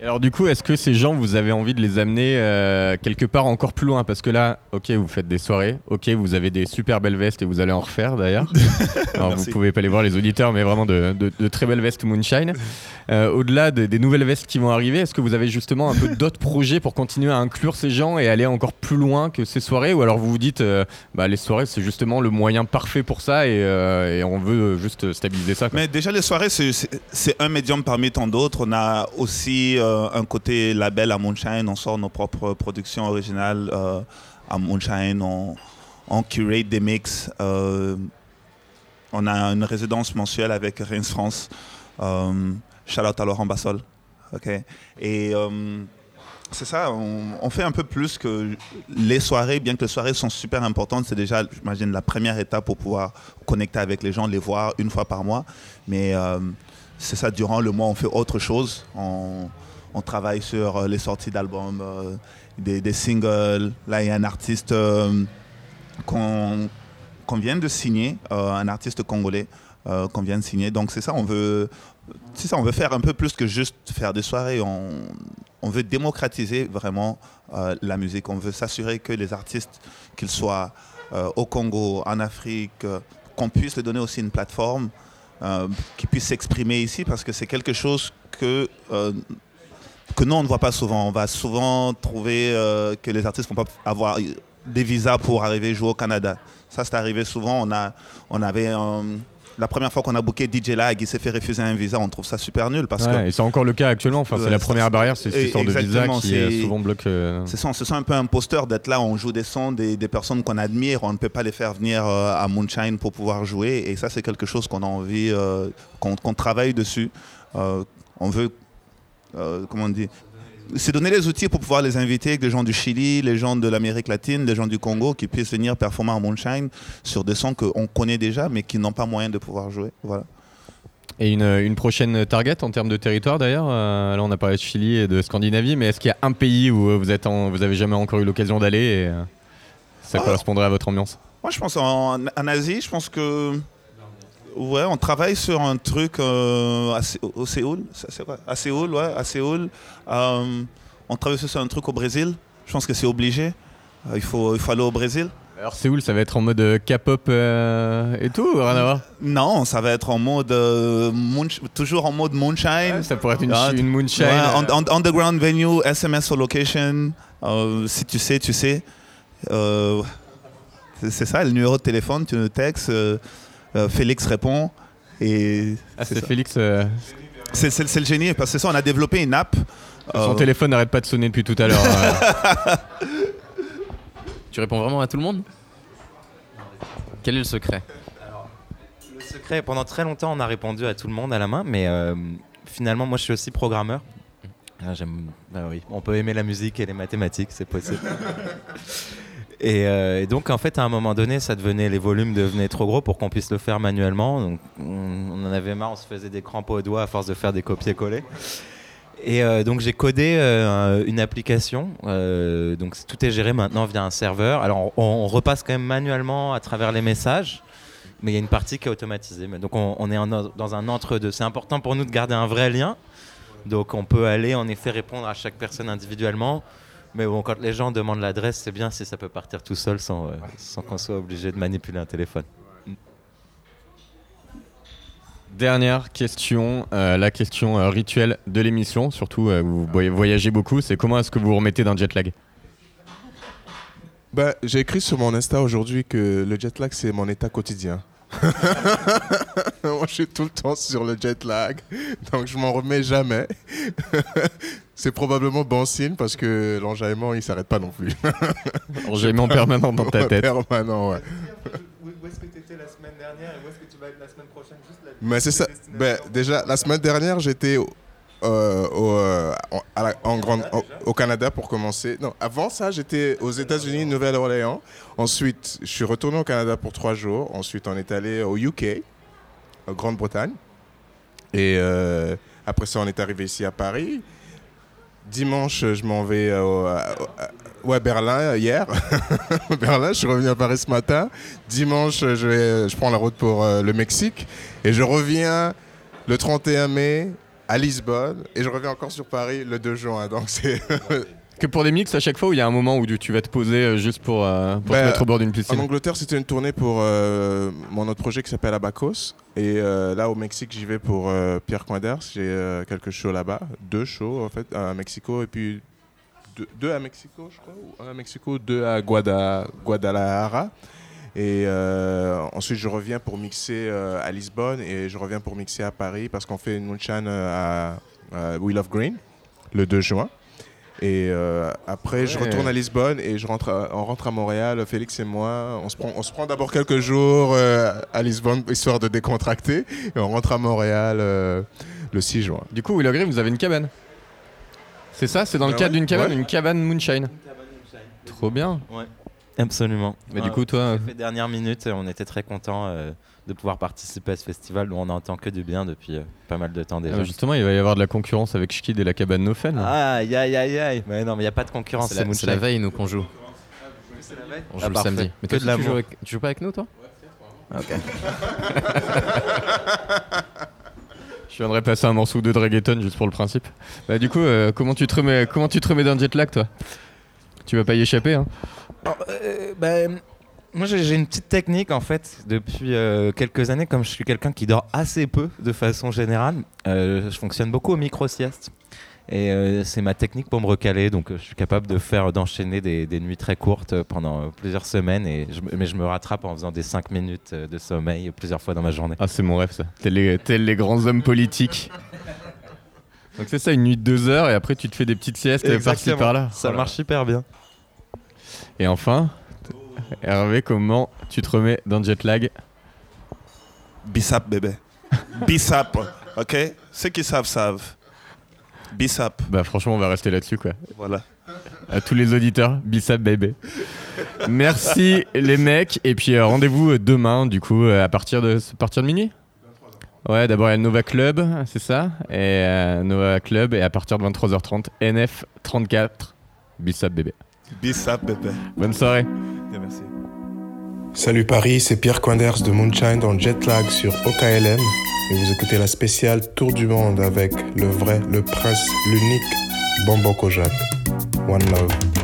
Alors du coup, est-ce que ces gens, vous avez envie de les amener euh, quelque part encore plus loin? Parce que là, ok, vous faites des soirées, ok, vous avez des super belles vestes et vous allez en refaire d'ailleurs. <laughs> Alors vous pouvez pas les voir les auditeurs, mais vraiment de, de- de très belles vestes Moonshine. Euh, Au-delà de- des nouvelles vestes qui vont arriver, est-ce que vous avez justement un peu <laughs> d'autres projets pour continuer à inclure ces gens et aller encore plus loin que ces soirées? Ou alors vous vous dites, euh, bah, les soirées c'est justement le moyen parfait pour ça et, et on veut juste stabiliser ça quoi. Mais déjà, les soirées, c'est- un médium parmi tant d'autres. On a aussi euh, un côté label à Moonshine. On sort nos propres productions originales euh, à Moonshine. On, curate des mix. euh, on a une résidence mensuelle avec Reims France. Euh, shout out à Laurent Bassol. Et euh, c'est ça, on, fait un peu plus que les soirées, bien que les soirées sont super importantes. C'est déjà, j'imagine, la première étape pour pouvoir connecter avec les gens, les voir une fois par mois. Mais euh, c'est ça, durant le mois, on fait autre chose. On travaille sur euh, les sorties d'albums, euh, des, singles. Là, il y a un artiste euh, qu'on vient de signer, un artiste congolais qu'on vient de signer. Donc c'est ça, on veut, ça, on veut faire un peu plus que juste faire des soirées. On, veut démocratiser vraiment la musique. On veut s'assurer que les artistes, qu'ils soient au Congo, en Afrique, qu'on puisse leur donner aussi une plateforme, qu'ils puissent s'exprimer ici, parce que c'est quelque chose que, que nous, on ne voit pas souvent. On va souvent trouver euh, que les artistes ne vont pas avoir des visas pour arriver jouer au Canada. Ça, c'est arrivé souvent. On, a, on avait... euh, la première fois qu'on a booké DJ Lag, il s'est fait refuser un visa. On trouve ça super nul parce que et c'est encore le cas actuellement. Enfin, c'est la première barrière, c'est cette et- histoire de visa qui euh, souvent bloque. euh, c'est ça, on se sent un peu imposteur d'être là, on joue des sons des, des personnes qu'on admire, on ne peut pas les faire venir euh, à Moonshine pour pouvoir jouer. Et ça, c'est quelque chose qu'on a envie, euh, qu'on travaille dessus. On veut, euh, comment on dit, c'est donner les outils pour pouvoir les inviter avec des gens du Chili, les gens de l'Amérique latine, les gens du Congo qui puissent venir performer à Moonshine sur des sons qu'on connaît déjà mais qui n'ont pas moyen de pouvoir jouer. Voilà. Et une, une prochaine target en termes de territoire d'ailleurs. euh, là, on a parlé de Chili et de Scandinavie, mais est-ce qu'il y a un pays où euh, vous êtes, en- vous avez jamais encore eu l'occasion d'aller et ça Ah. correspondrait à votre ambiance? Moi, je pense en, en Asie, je pense que. Ouais, on travaille sur un truc euh, à au Séoul. C'est À Séoul, ouais, à Séoul. Euh, on travaille sur un truc au Brésil. Je pense que c'est obligé. Euh, il, faut, il faut aller au Brésil. Alors Séoul, ça va être en mode K-pop euh, et tout, ou rien à voir? Non, ça va être en mode. euh, moonsh- toujours en mode moonshine. Ça pourrait être une, Ah, une moonshine. Ouais, un- underground venue, SMS au location. Euh, si tu sais, tu sais. C'est ça, le numéro de téléphone, tu nous textes. Euh, Félix répond. Et ah, c'est. Félix. euh, c'est le génie, parce que c'est ça, on a développé une app. Son euh, téléphone n'arrête pas de sonner depuis tout à l'heure. <laughs> Tu réponds vraiment à tout le monde? Quel est le secret? Le secret, pendant très longtemps, on a répondu à tout le monde à la main, mais euh, finalement, moi, je suis aussi programmeur. Ah, j'aime, bah oui, on peut aimer la musique et les mathématiques, c'est possible. <laughs> et, euh, et donc, en fait, à un moment donné, ça devenait, les volumes devenaient trop gros pour qu'on puisse le faire manuellement. Donc, on, en avait marre, on se faisait des crampes aux doigts à force de faire des copier-coller. Et euh, donc j'ai codé euh, une application. donc tout est géré maintenant via un serveur. Alors on, repasse quand même manuellement à travers les messages, mais il y a une partie qui est automatisée. Donc on, est dans un entre-deux. C'est important pour nous de garder un vrai lien. Donc on peut aller en effet répondre à chaque personne individuellement. Mais bon, quand les gens demandent l'adresse, c'est bien si ça peut partir tout seul sans, euh, sans qu'on soit obligé de manipuler un téléphone. Dernière question, euh, la question euh, rituelle de l'émission, surtout euh, vous voy- voyagez beaucoup, c'est comment est-ce que vous vous remettez d'un jet lag? Bah, j'ai écrit sur mon Insta aujourd'hui que le jet lag, c'est mon état quotidien. <laughs> Moi, je suis tout le temps sur le jet lag, donc je m'en remets jamais. <laughs> c'est probablement bon signe parce que l'enjaillement, il s'arrête pas non plus. <laughs> Enjaillement permanent dans ta tête. Permanent, ouais. Où est-ce que tu étais la semaine dernière et où est-ce que tu vas être la semaine prochaine? Mais c'est ça. Ben, déjà, la semaine dernière, j'étais euh, au, euh, en, à la- en grande, au, au Canada pour commencer. Non, avant ça, j'étais aux États-Unis, Nouvelle-Orléans. Ensuite, je suis retourné au Canada pour trois jours. Ensuite, on est allé au UK, en Grande-Bretagne. Et euh, après ça, on est arrivé ici à Paris. Dimanche, je m'en vais au, à- ouais, Berlin hier. <laughs> Berlin, je suis revenu à Paris ce matin. Dimanche, je, vais, je prends la route pour euh, le Mexique. Et je reviens le 31 mai à Lisbonne. Et je reviens encore sur Paris le 2 juin. Donc c'est. <laughs> Que pour des mix à chaque fois où il y a un moment où tu- vas te poser euh, juste pour, euh, pour Bah, te mettre au bord d'une En piscine Angleterre, c'était une tournée pour euh, mon autre projet qui s'appelle Abacos. Et euh, là, au Mexique, j'y vais pour Pierre Coinders. J'ai quelques shows là-bas. Deux shows, en fait, à Mexico. Et puis deux, deux à Mexico, je crois. Ou un à Mexico, deux à Guada- Guadalajara. Et euh, ensuite, je reviens pour mixer euh, à Lisbonne. Et je reviens pour mixer à Paris parce qu'on fait une moonshine euh, à, à We Love Green le 2 juin. Et euh, après, je retourne à Lisbonne et je rentre à- on rentre à Montréal, Félix et moi. On se prend, on se prend d'abord quelques jours euh, à Lisbonne, histoire de décontracter. Et on rentre à Montréal euh, le 6 juin. Du coup, Willow Green, vous avez une cabane C'est ça? C'est dans le Ah cadre ouais d'une cabane, Ouais. une cabane moonshine Trop bien Absolument. Mais du Ouais. coup, toi, J'ai fait dernière minute, on était très contents euh, de pouvoir participer à ce festival dont on n'entend que du bien depuis euh, pas mal de temps déjà. euh, justement, il va y avoir de la concurrence avec Schkid et la cabane No Fun. Aïe aïe aïe aïe Mais non mais il n'y a pas de concurrence, C'est c'est la, c'est la veille, nous, qu'on joue. On joue Ah, le parfait. samedi. Mais Que toi, de tu, joues avec- tu joues pas avec nous, toi Ah, Ok. <laughs> Je viendrais passer un morceau de reggaeton juste pour le principe. Bah, du coup, euh, comment, tu te remets, comment tu te remets d'un jet lag, toi? Tu vas pas y échapper, hein Alors, euh, ben, moi, j'ai une petite technique en fait depuis euh, quelques années. Comme je suis quelqu'un qui dort assez peu de façon générale, euh, je fonctionne beaucoup au micro-sieste. Et euh, c'est ma technique pour me recaler. Donc, euh, je suis capable de faire d'enchaîner des, des nuits très courtes euh, pendant euh, plusieurs semaines. Et je, mais je me rattrape en faisant des 5 minutes euh, de sommeil plusieurs fois dans ma journée. Ah, c'est mon rêve, ça. Tels les, tels les grands hommes politiques. <laughs> Donc, c'est ça, une nuit de deux heures, et après, tu te fais des petites siestes euh, par-ci, par-là. Ça marche super bien. Et enfin, Hervé, comment tu te remets d'un jet lag? Bissap, bébé. Bissap, ok? Ceux qui savent, savent. Bissap, Bah, franchement, on va rester là-dessus, quoi. voilà. À tous les auditeurs, Bissap Baby. Merci les mecs. Et puis euh, rendez-vous demain, du coup, euh, à partir de, à partir de minuit Ouais, d'abord il y a le Nova Club, c'est ça? Et euh, Nova Club, et à partir de 23h30, NF34, Bissap Bébé. Bissap, bébé. Bonne soirée. Bien, merci. Salut Paris, c'est Pierre Coinders de Moonshine dans Jetlag sur OKLM et vous écoutez la spéciale Tour du Monde avec le vrai, le prince, l'unique Bombo Kojak. One love.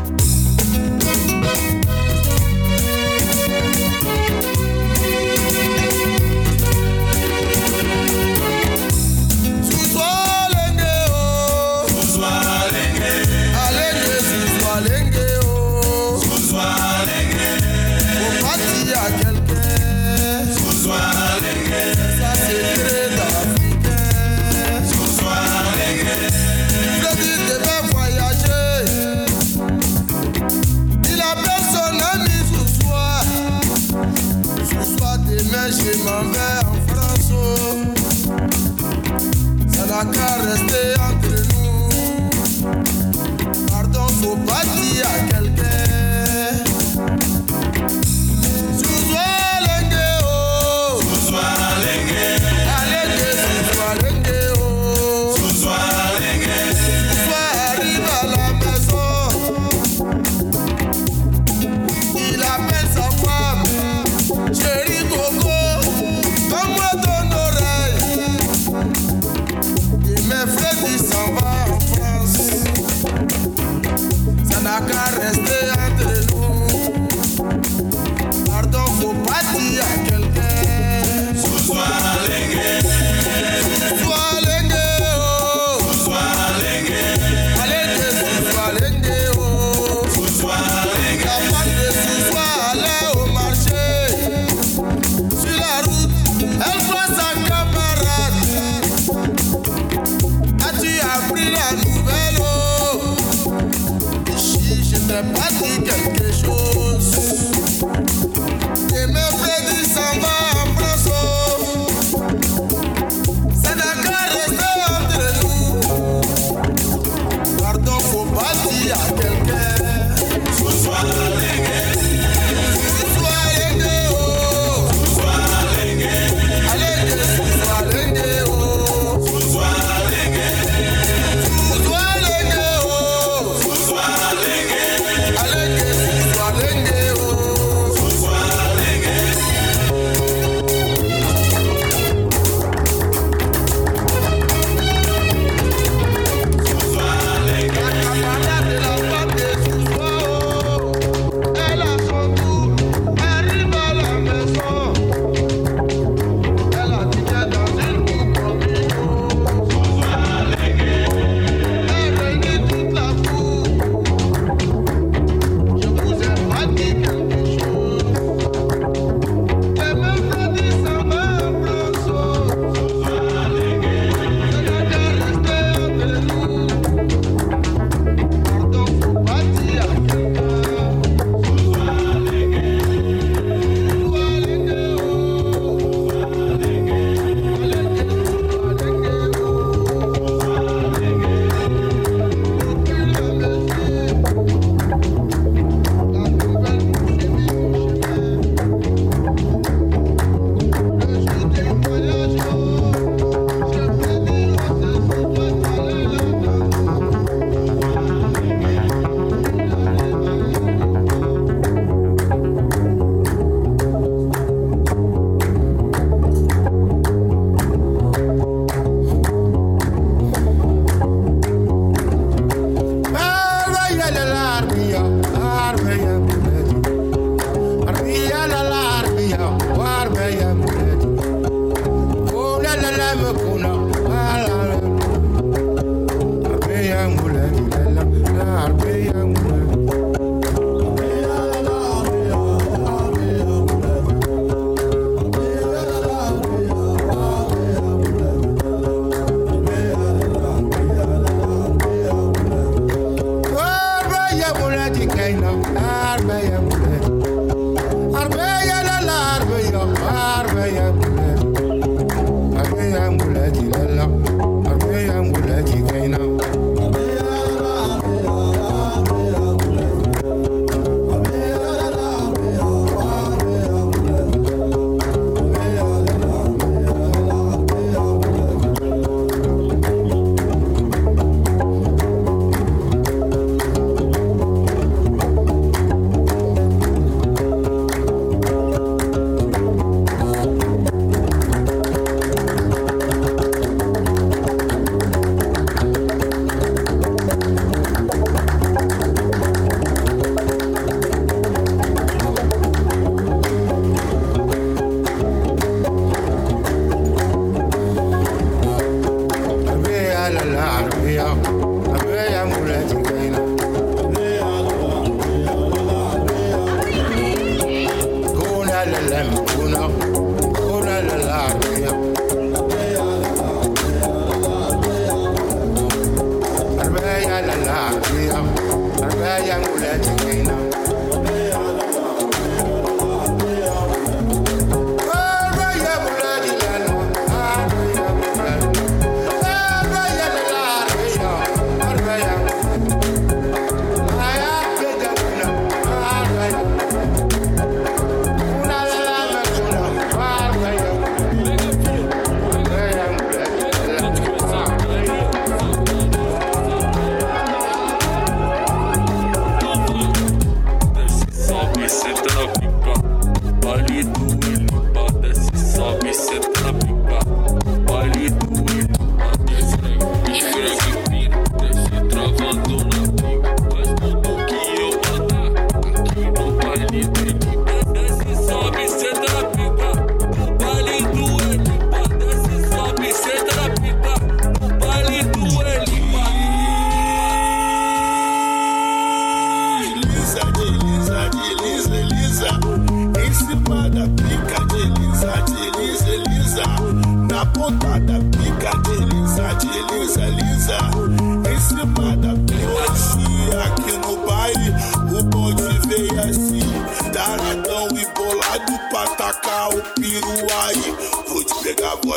Je m'en vais en France, oh. ça n'a qu'à rester entre nous. Pardon, faut pas dire à quelqu'un.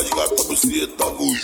Ванька побыстрее домой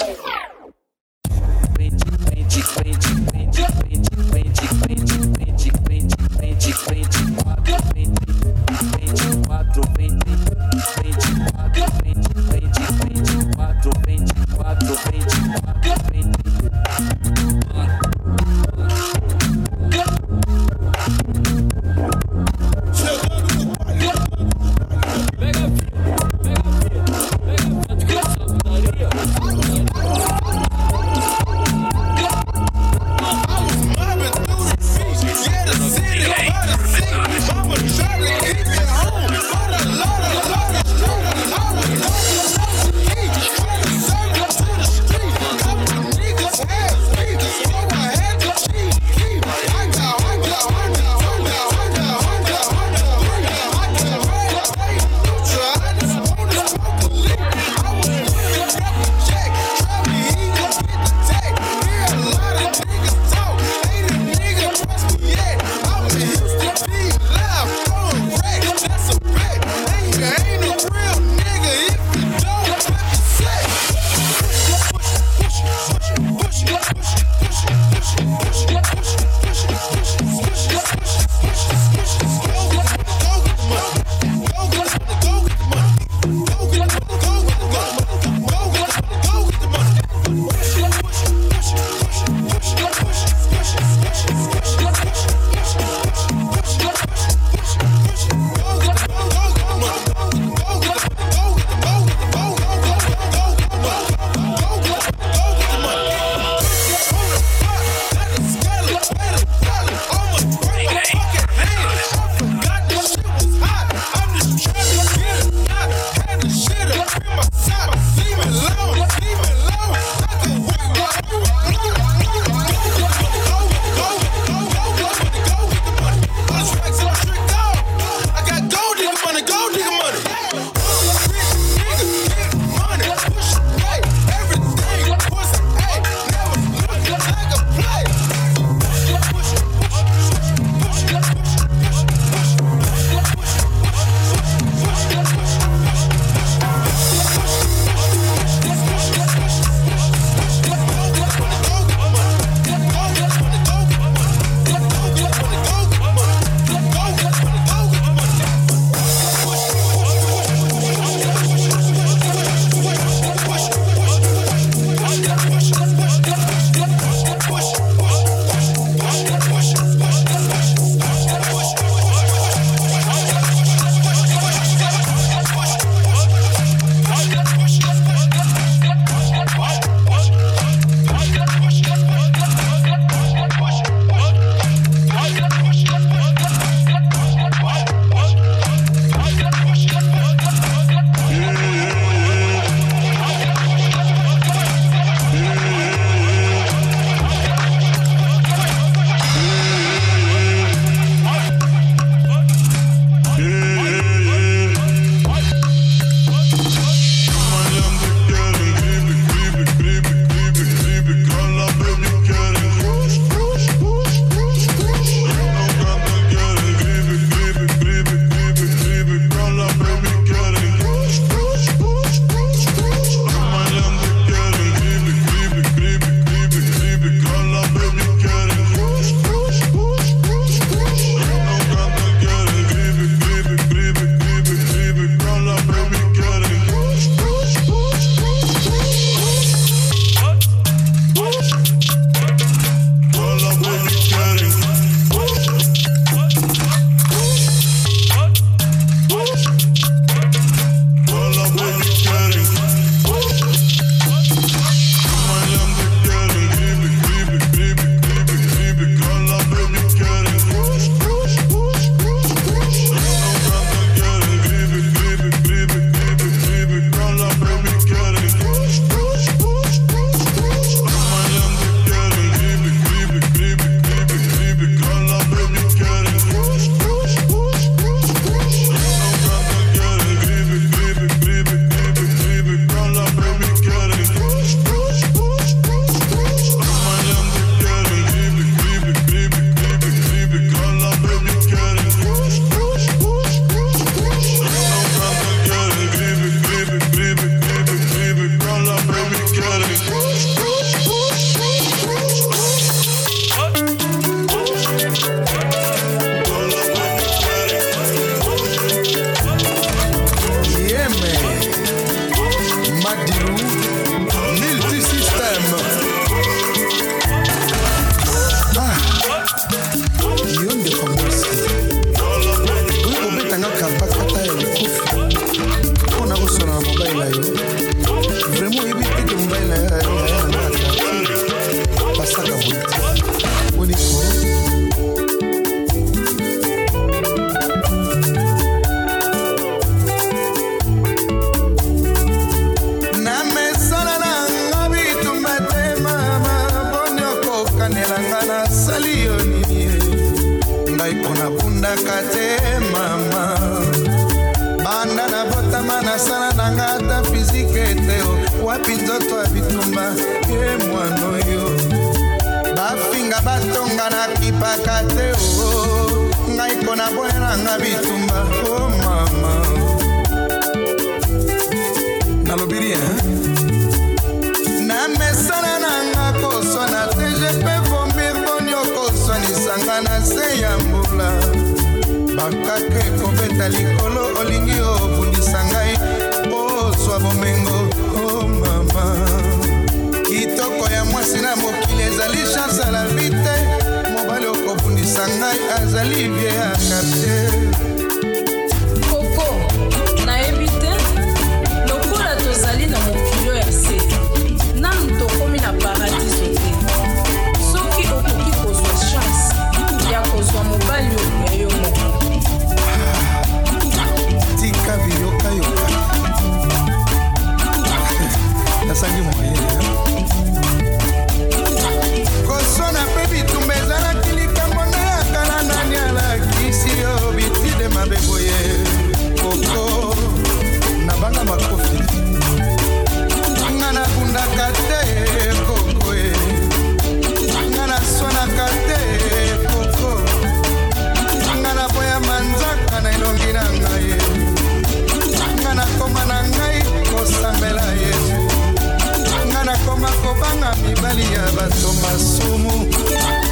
mobali ya bato masumu.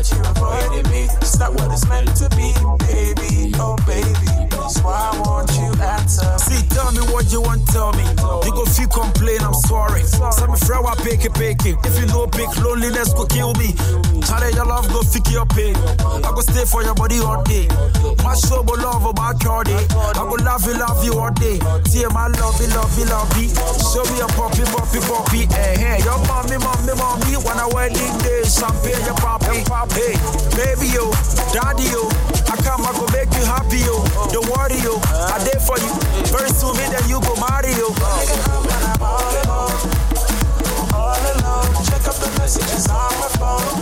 But you avoided me. It's not what it's meant to be, Friend wa pick it, pick it. If you know pick loneliness go kill me. Challenge your love, go fix your pain. I go stay for your body all day. My show but love about your day. I go love you, love you all day. See my love, love love you. Show me a puppy, puppy, puppy. Hey, hey, your mommy, mommy, mommy. When I wedding day, champagne, your puppy. Hey, baby, yo, daddy, yo. I come, I go make you happy, yo. Don't worry, yo. I there for you. Very soon, me then you go marry, yo. Alone. Check up the messages on my phone.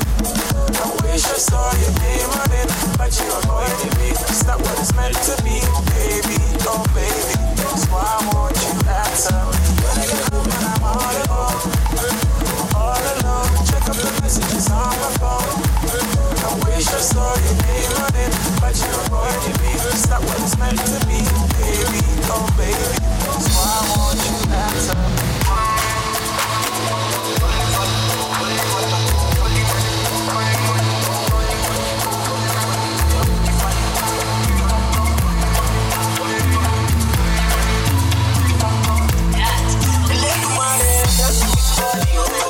I wish I saw your name on it, but you avoided me. It's not what it's meant to be, baby. Oh, baby, that's why I want you answer. When I get home and I'm all alone, all alone. Check up the messages on my phone. I wish I saw your name on it, but you avoided me. It's not what it's meant to be, baby. Oh, baby, that's why I want you to Audio.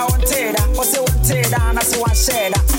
una guantera, o se guantera, I su guantera.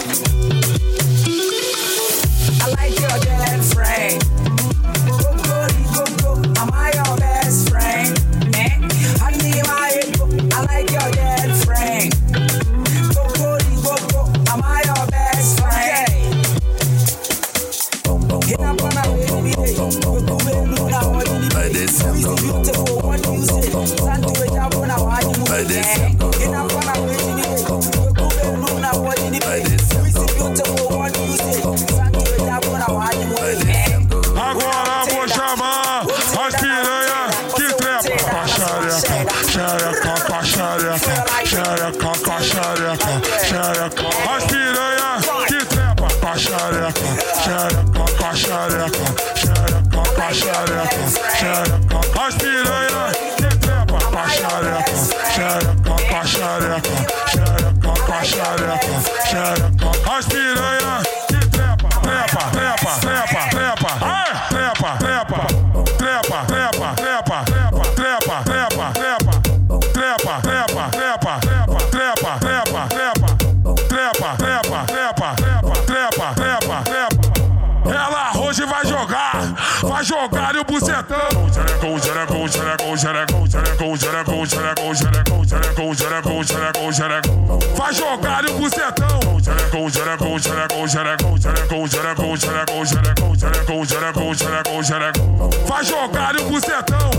xerecão, xerecão, xerecão. Faz jogar o bucetão. Xerecão, xerecão, xerecão, xerecão, xerecão, xerecão, xerecão, xerecão, xerecão, xerecão, xerecão, xerecão. Faz jogar o bucetão.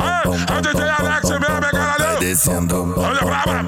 Ei, é o DJ Alex mesmo, é caralho. Olha brava.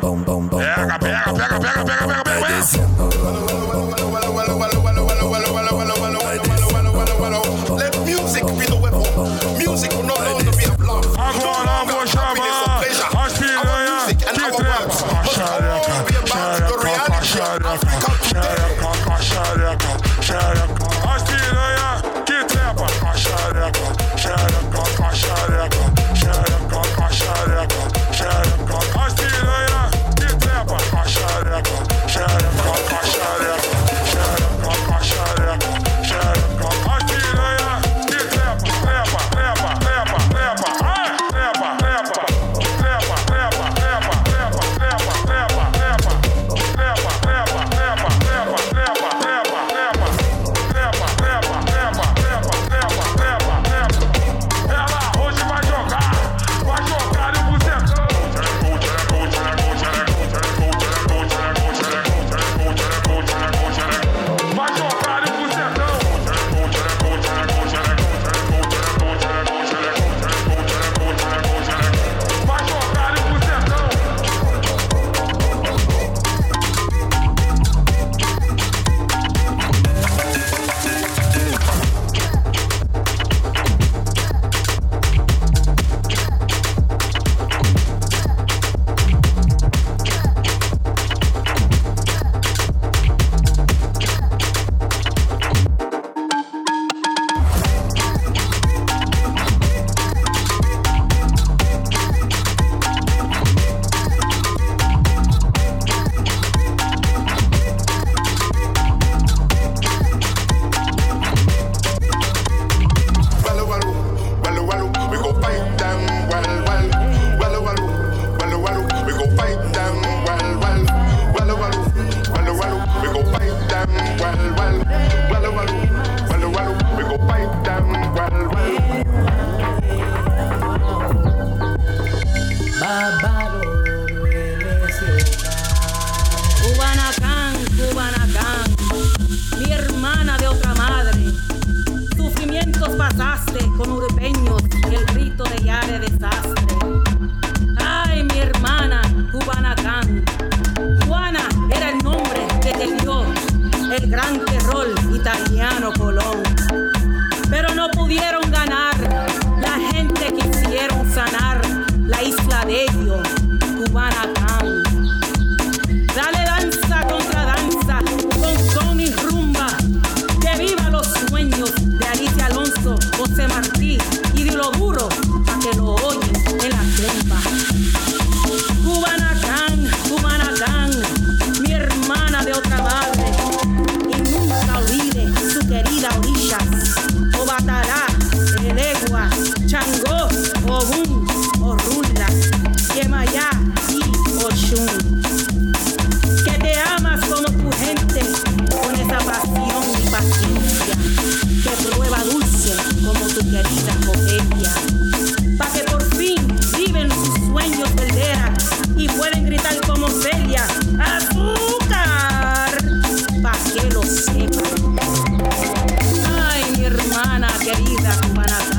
querida cubana.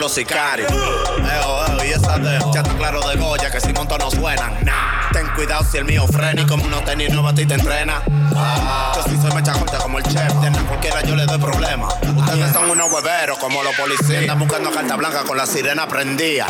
Los sicarios. Eo, eo, y esa de ya está claro de Goya que si monto no suenan. Ten cuidado si el mío frena y como no tenis nueva a ti te entrena. Ah, yo sí soy mecha corta como el chef, de cualquiera yo le doy problema. Ustedes son unos hueveros como los policías. Andan buscando carta blanca con la sirena prendida.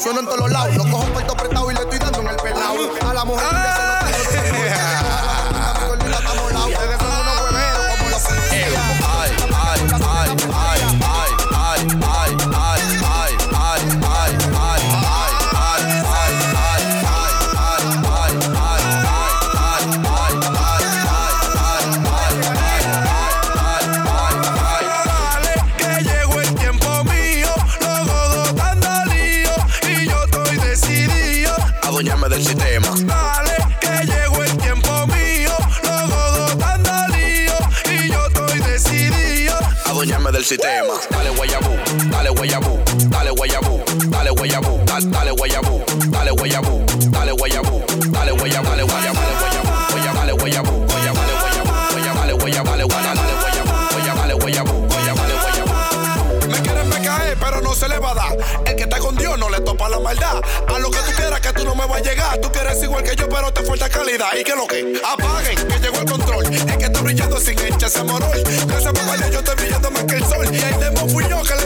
suena en todos los lados. Del sistema. Dale guayabú, dale guayabú, dale guayabú, dale guayabú, da- dale guayabú, dale guayabú, dale guayabú, dale guayabú, dale guayabú, dale guayabú, dale guayabú, dale guayabú. Me quieren me caer, pero no se le va a dar. El que está con Dios no le topa la maldad. A lo que tú quieras que tú no me vas a llegar. Tú quieres igual que yo, pero te falta calidad. ¿Y qué es lo que? Apaguen, que llegó el control. Sin echarse morol. Gracias papá, yo estoy brillando más que el sol. Y el demo fui yo que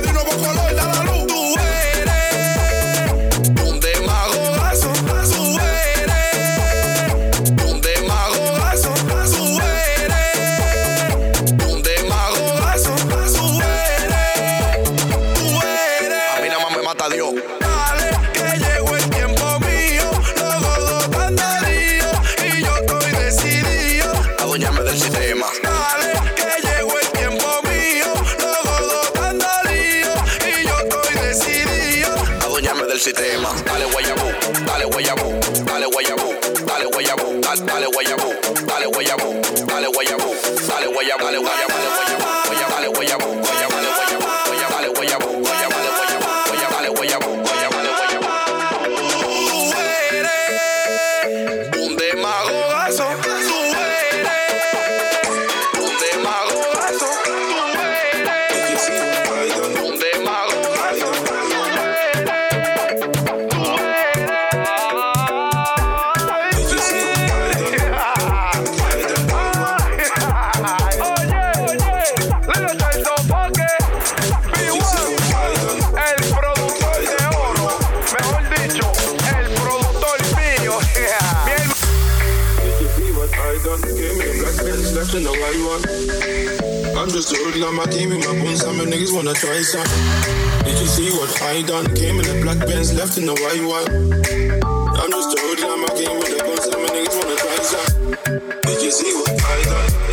on my team with my bones, and my niggas wanna try some. Did you see what I done? Came in the black Benz, left in the white one. I'm just a hoodlum, I came with the guns, and my niggas wanna try some. Did you see what I done?